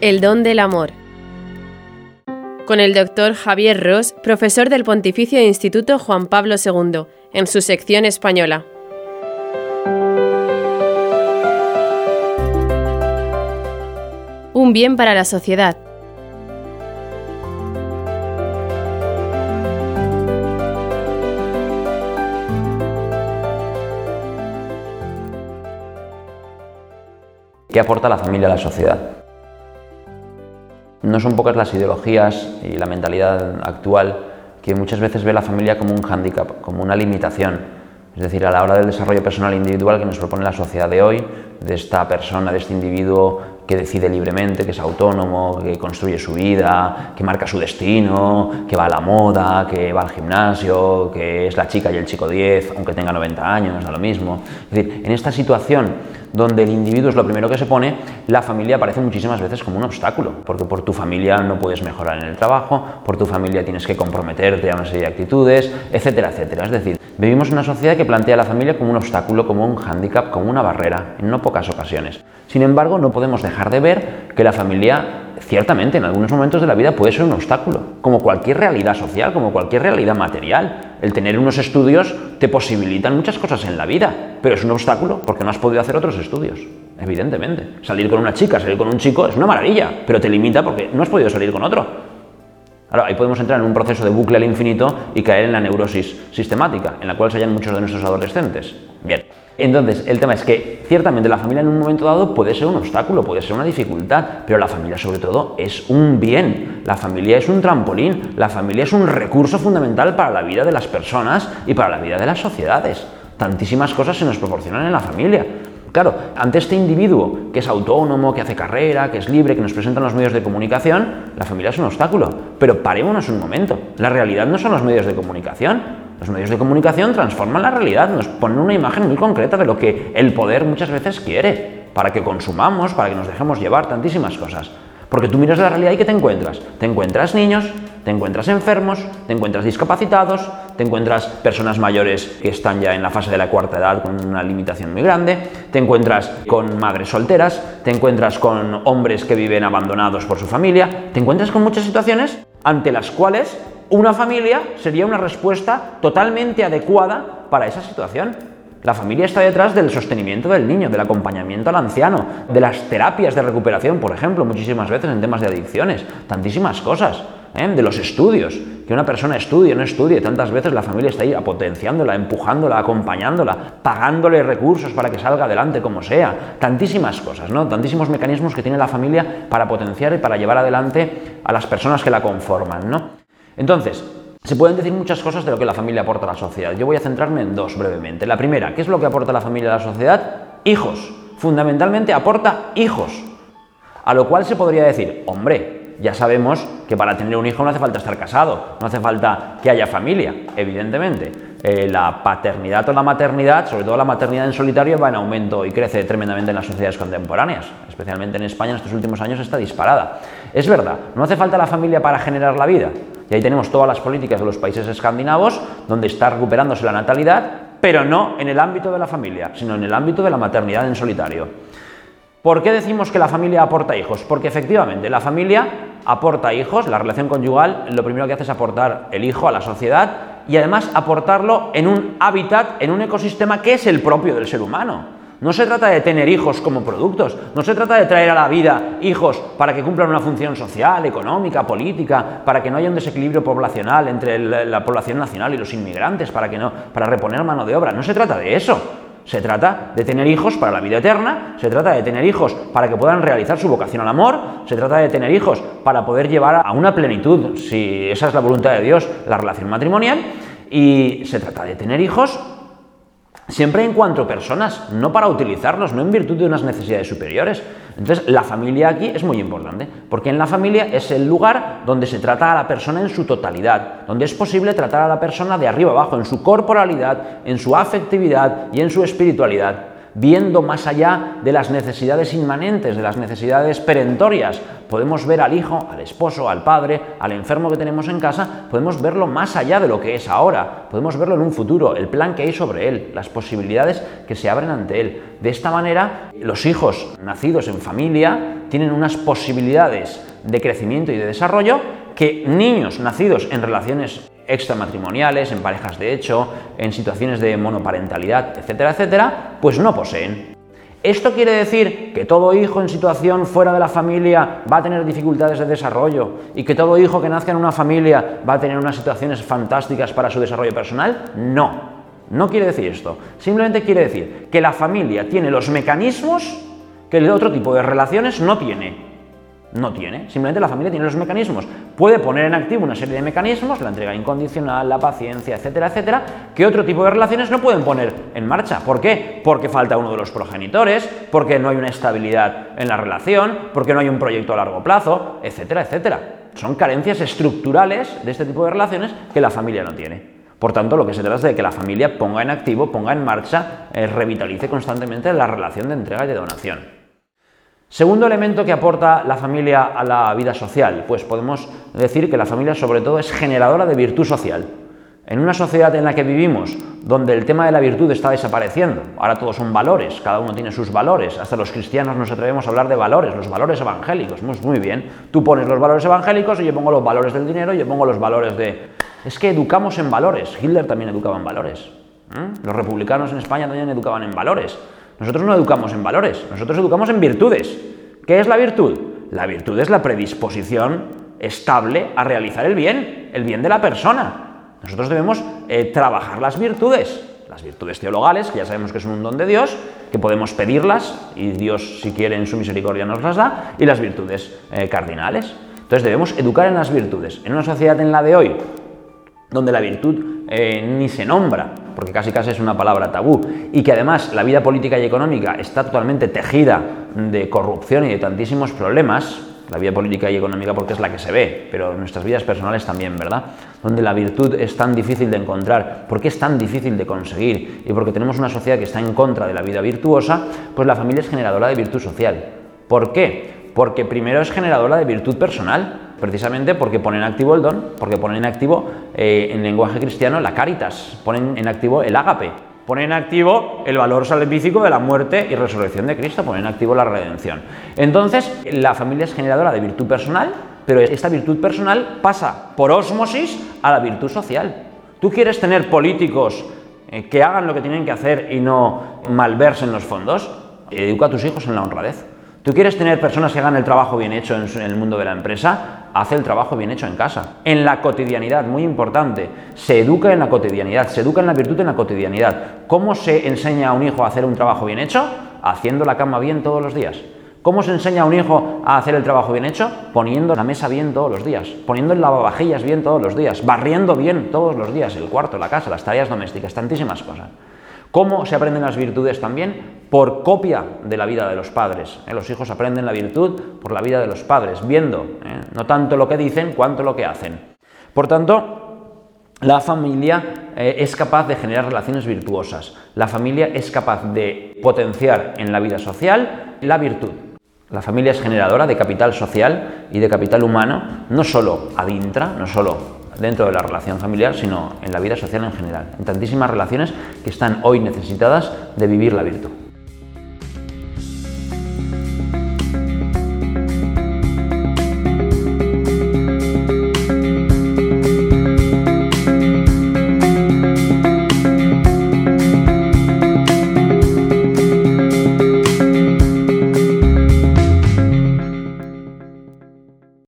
El don del amor. Con el doctor Javier Ross, profesor del Pontificio Instituto Juan Pablo II, en su sección española. Un bien para la sociedad. ¿Qué aporta la familia a la sociedad? No son pocas las ideologías y la mentalidad actual que muchas veces ve la familia como un hándicap, como una limitación. Es decir, a la hora del desarrollo personal individual que nos propone la sociedad de hoy, de esta persona, de este individuo que decide libremente, que es autónomo, que construye su vida, que marca su destino, que va a la moda, que va al gimnasio, que es la chica y el chico 10, aunque tenga 90 años, da lo mismo. Es decir, en esta situación donde el individuo es lo primero que se pone, la familia aparece muchísimas veces como un obstáculo, porque por tu familia no puedes mejorar en el trabajo, por tu familia tienes que comprometerte a una serie de actitudes, etcétera, etcétera. Es decir, vivimos una sociedad que plantea a la familia como un obstáculo, como un hándicap, como una barrera, en no pocas ocasiones. Sin embargo, no podemos dejar de ver que la familia ciertamente en algunos momentos de la vida puede ser un obstáculo, como cualquier realidad social, como cualquier realidad material. El tener unos estudios te posibilitan muchas cosas en la vida, pero es un obstáculo porque no has podido hacer otros estudios, evidentemente. Salir con una chica, salir con un chico es una maravilla, pero te limita porque no has podido salir con otro. Ahora, ahí podemos entrar en un proceso de bucle al infinito y caer en la neurosis sistemática, en la cual se hallan muchos de nuestros adolescentes. Bien. Entonces, el tema es que ciertamente la familia en un momento dado puede ser un obstáculo, puede ser una dificultad, pero la familia sobre todo es un bien, la familia es un trampolín, la familia es un recurso fundamental para la vida de las personas y para la vida de las sociedades. Tantísimas cosas se nos proporcionan en la familia. Claro, ante este individuo que es autónomo, que hace carrera, que es libre, que nos presentan los medios de comunicación, la familia es un obstáculo. Pero parémonos un momento. La realidad no son los medios de comunicación. Los medios de comunicación transforman la realidad, nos ponen una imagen muy concreta de lo que el poder muchas veces quiere, para que consumamos, para que nos dejemos llevar tantísimas cosas. Porque tú miras la realidad y ¿qué te encuentras? Te encuentras niños, te encuentras enfermos, te encuentras discapacitados, te encuentras personas mayores que están ya en la fase de la cuarta edad con una limitación muy grande, te encuentras con madres solteras, te encuentras con hombres que viven abandonados por su familia, te encuentras con muchas situaciones ante las cuales una familia sería una respuesta totalmente adecuada para esa situación. La familia está detrás del sostenimiento del niño, del acompañamiento al anciano, de las terapias de recuperación, por ejemplo, muchísimas veces en temas de adicciones, tantísimas cosas, ¿eh? de los estudios, que una persona estudie o no estudie, tantas veces la familia está ahí potenciándola, empujándola, acompañándola, pagándole recursos para que salga adelante como sea, tantísimas cosas, ¿no? tantísimos mecanismos que tiene la familia para potenciar y para llevar adelante a las personas que la conforman. ¿no? Entonces, se pueden decir muchas cosas de lo que la familia aporta a la sociedad. Yo voy a centrarme en dos brevemente. La primera, ¿qué es lo que aporta la familia a la sociedad? Hijos. Fundamentalmente aporta hijos. A lo cual se podría decir, hombre, ya sabemos que para tener un hijo no hace falta estar casado, no hace falta que haya familia, evidentemente. Eh, la paternidad o la maternidad, sobre todo la maternidad en solitario, va en aumento y crece tremendamente en las sociedades contemporáneas, especialmente en España en estos últimos años está disparada. Es verdad, no hace falta la familia para generar la vida, y ahí tenemos todas las políticas de los países escandinavos, donde está recuperándose la natalidad, pero no en el ámbito de la familia, sino en el ámbito de la maternidad en solitario. ¿Por qué decimos que la familia aporta hijos? Porque efectivamente la familia aporta hijos, la relación conyugal lo primero que hace es aportar el hijo a la sociedad y además aportarlo en un hábitat, en un ecosistema que es el propio del ser humano. No se trata de tener hijos como productos, no se trata de traer a la vida hijos para que cumplan una función social, económica, política, para que no haya un desequilibrio poblacional entre la población nacional y los inmigrantes, para, que no, para reponer mano de obra. No se trata de eso. Se trata de tener hijos para la vida eterna, se trata de tener hijos para que puedan realizar su vocación al amor, se trata de tener hijos para poder llevar a una plenitud, si esa es la voluntad de Dios, la relación matrimonial, y se trata de tener hijos siempre en cuanto a personas, no para utilizarlos, no en virtud de unas necesidades superiores. Entonces, la familia aquí es muy importante, porque en la familia es el lugar donde se trata a la persona en su totalidad, donde es posible tratar a la persona de arriba abajo, en su corporalidad, en su afectividad y en su espiritualidad. Viendo más allá de las necesidades inmanentes, de las necesidades perentorias. Podemos ver al hijo, al esposo, al padre, al enfermo que tenemos en casa, podemos verlo más allá de lo que es ahora, podemos verlo en un futuro, el plan que hay sobre él, las posibilidades que se abren ante él. De esta manera, los hijos nacidos en familia tienen unas posibilidades de crecimiento y de desarrollo que niños nacidos en relaciones extramatrimoniales, en parejas de hecho, en situaciones de monoparentalidad, etcétera, etcétera, pues no poseen. ¿Esto quiere decir que todo hijo en situación fuera de la familia va a tener dificultades de desarrollo y que todo hijo que nazca en una familia va a tener unas situaciones fantásticas para su desarrollo personal? No, no quiere decir esto. Simplemente quiere decir que la familia tiene los mecanismos que el otro tipo de relaciones no tiene. No tiene, simplemente la familia tiene los mecanismos. Puede poner en activo una serie de mecanismos, la entrega incondicional, la paciencia, etcétera, etcétera, que otro tipo de relaciones no pueden poner en marcha. ¿Por qué? Porque falta uno de los progenitores, porque no hay una estabilidad en la relación, porque no hay un proyecto a largo plazo, etcétera, etcétera. Son carencias estructurales de este tipo de relaciones que la familia no tiene. Por tanto, lo que se trata es de que la familia ponga en activo, ponga en marcha, eh, revitalice constantemente la relación de entrega y de donación. Segundo elemento que aporta la familia a la vida social, pues podemos decir que la familia sobre todo es generadora de virtud social. En una sociedad en la que vivimos, donde el tema de la virtud está desapareciendo, ahora todos son valores, cada uno tiene sus valores, hasta los cristianos nos atrevemos a hablar de valores, los valores evangélicos, muy, muy bien, tú pones los valores evangélicos y yo pongo los valores del dinero y yo pongo los valores de... Es que educamos en valores, Hitler también educaba en valores, los republicanos en España también educaban en valores, nosotros no educamos en valores, nosotros educamos en virtudes. ¿Qué es la virtud? La virtud es la predisposición estable a realizar el bien, el bien de la persona. Nosotros debemos eh, trabajar las virtudes, las virtudes teologales, que ya sabemos que son un don de Dios, que podemos pedirlas y Dios, si quiere, en su misericordia nos las da, y las virtudes eh, cardinales. Entonces debemos educar en las virtudes. En una sociedad en la de hoy, donde la virtud eh, ni se nombra, porque casi casi es una palabra tabú, y que además la vida política y económica está totalmente tejida de corrupción y de tantísimos problemas, la vida política y económica porque es la que se ve, pero nuestras vidas personales también, ¿verdad? Donde la virtud es tan difícil de encontrar, porque es tan difícil de conseguir y porque tenemos una sociedad que está en contra de la vida virtuosa, pues la familia es generadora de virtud social. ¿Por qué? Porque primero es generadora de virtud personal, precisamente porque ponen en activo el don, porque ponen en activo eh, en lenguaje cristiano la caritas, ponen en activo el ágape, ponen en activo el valor salvífico de la muerte y resurrección de Cristo, ponen en activo la redención. Entonces, la familia es generadora de virtud personal, pero esta virtud personal pasa por osmosis a la virtud social. Tú quieres tener políticos eh, que hagan lo que tienen que hacer y no malversen los fondos, educa a tus hijos en la honradez. ¿Tú quieres tener personas que hagan el trabajo bien hecho en el mundo de la empresa? Haz el trabajo bien hecho en casa. En la cotidianidad, muy importante. Se educa en la cotidianidad, se educa en la virtud en la cotidianidad. ¿Cómo se enseña a un hijo a hacer un trabajo bien hecho? Haciendo la cama bien todos los días. ¿Cómo se enseña a un hijo a hacer el trabajo bien hecho? Poniendo la mesa bien todos los días, poniendo el lavavajillas bien todos los días, barriendo bien todos los días el cuarto, la casa, las tareas domésticas, tantísimas cosas. ¿Cómo se aprenden las virtudes también? Por copia de la vida de los padres. ¿eh? Los hijos aprenden la virtud por la vida de los padres, viendo, ¿eh? no tanto lo que dicen cuanto lo que hacen. Por tanto, la familia eh, es capaz de generar relaciones virtuosas. La familia es capaz de potenciar en la vida social la virtud. La familia es generadora de capital social y de capital humano, no solo ad intra, no solo dentro de la relación familiar, sino en la vida social en general, en tantísimas relaciones que están hoy necesitadas de vivir la virtud.